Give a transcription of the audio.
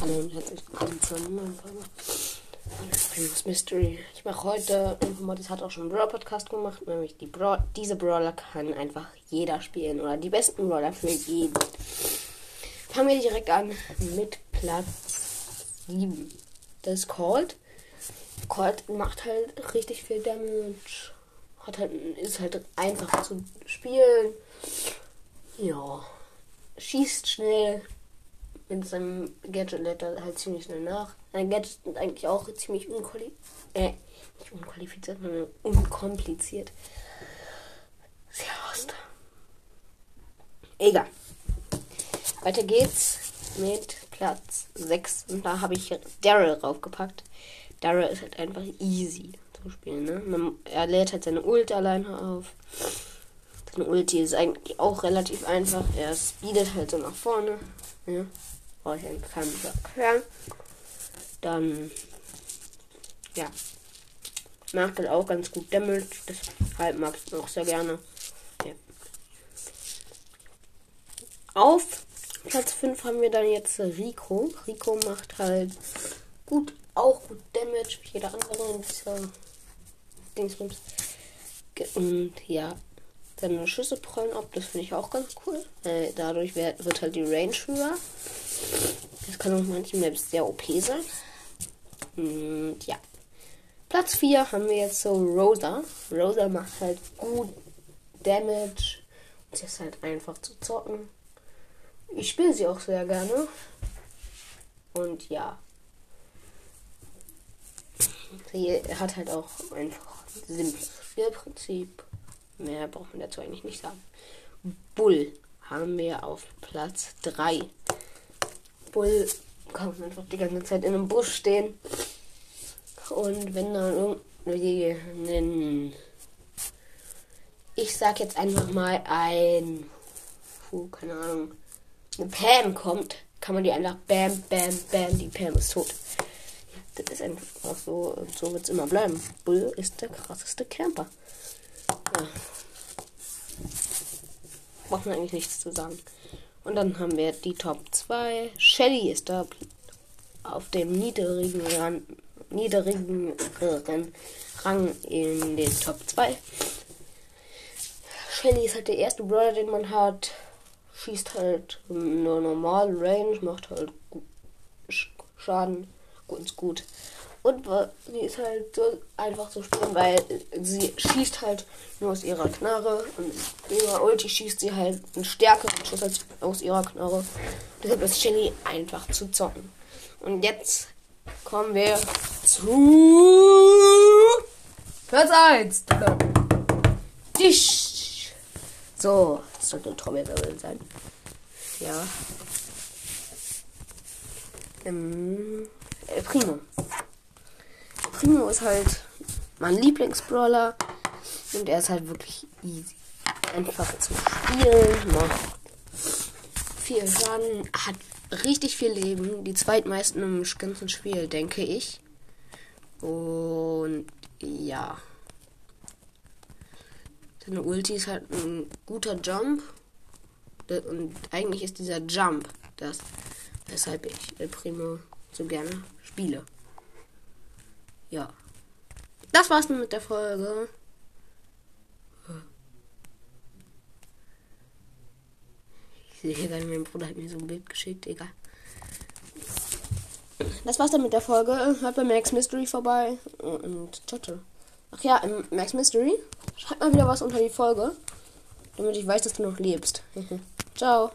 Hallo und herzlich willkommen zu einem neuen Folge. Primus Mystery. Ich mache heute, Informatis hat auch schon einen Brawl Podcast gemacht, nämlich die Bra diese Brawler kann einfach jeder spielen oder die besten Brawler für jeden. Fangen wir direkt an mit Platz 7. Das ist Cold. Cold macht halt richtig viel Damage. Hat halt, ist halt einfach zu spielen. Ja. Schießt schnell, mit seinem Gadget lädt er halt ziemlich schnell nach. Sein Gadget ist eigentlich auch ziemlich unqualifiziert. Äh, nicht unqualifiziert, sondern unkompliziert. Sehr lost. Egal. Weiter geht's mit Platz 6. Und da habe ich Daryl draufgepackt. Daryl ist halt einfach easy zu spielen. Ne? Man, er lädt halt seine Ult alleine auf. Seine Ulti ist eigentlich auch relativ einfach. Er speedet halt so nach vorne. Ja brauche ich eigentlich keinen erklären. Dann, ja, macht halt auch ganz gut Damage. Deshalb mag ich ihn auch sehr gerne. Ja. Auf Platz 5 haben wir dann jetzt Rico. Rico macht halt gut, auch gut Damage wie jeder andere in dieser Dingsbums. Und ja, seine Schüsse prallen ab, das finde ich auch ganz cool. Äh, dadurch wird, wird halt die Range höher. Das kann auf manchen Maps sehr OP sein. Und ja. Platz 4 haben wir jetzt so Rosa. Rosa macht halt gut Damage. Und sie ist halt einfach zu zocken. Ich spiele sie auch sehr gerne. Und ja. Sie hat halt auch einfach ein simples Spielprinzip. Mehr braucht man dazu eigentlich nicht sagen. Bull haben wir auf Platz 3. Bull kann einfach die ganze Zeit in einem Busch stehen. Und wenn dann irgendwie ein. Ich sag jetzt einfach mal ein. Puh, keine Ahnung. Eine Pam kommt, kann man die einfach bam, bam, bam, die Pam ist tot. Das ist einfach so, und so wird es immer bleiben. Bull ist der krasseste Camper. Ja. Braucht man eigentlich nichts zu sagen. Und dann haben wir die Top 2. Shelly ist da auf dem niedrigen, Ran, niedrigen Rang in den Top 2. Shelly ist halt der erste Brawler, den man hat. Schießt halt nur normal Range, macht halt Schaden. Gut, ist gut. Und sie ist halt so einfach zu spielen, weil sie schießt halt nur aus ihrer Knarre. Und ihrer Ulti schießt sie halt einen stärkeren Schuss als aus ihrer Knarre. Deshalb ist Shelly einfach zu zocken. Und jetzt kommen wir zu Platz 1. Tisch. So, das sollte ein Trommelwirbel sein. Ja. Ähm, Primo. Primo ist halt mein Lieblingsbrawler und er ist halt wirklich easy. Einfach zu spielen, macht viel Schaden, hat richtig viel Leben, die zweitmeisten im ganzen Spiel, denke ich. Und ja. Seine Ulti ist halt ein guter Jump. Und eigentlich ist dieser Jump das, weshalb ich El Primo so gerne spiele ja. Das war's mit der Folge. Ich sehe gerade, mein Bruder hat mir so ein Bild geschickt, egal. Das war's dann mit der Folge. Hört bei Max Mystery vorbei. Und ciao, ciao. Ach ja, Max Mystery. Schreib mal wieder was unter die Folge. Damit ich weiß, dass du noch lebst. ciao.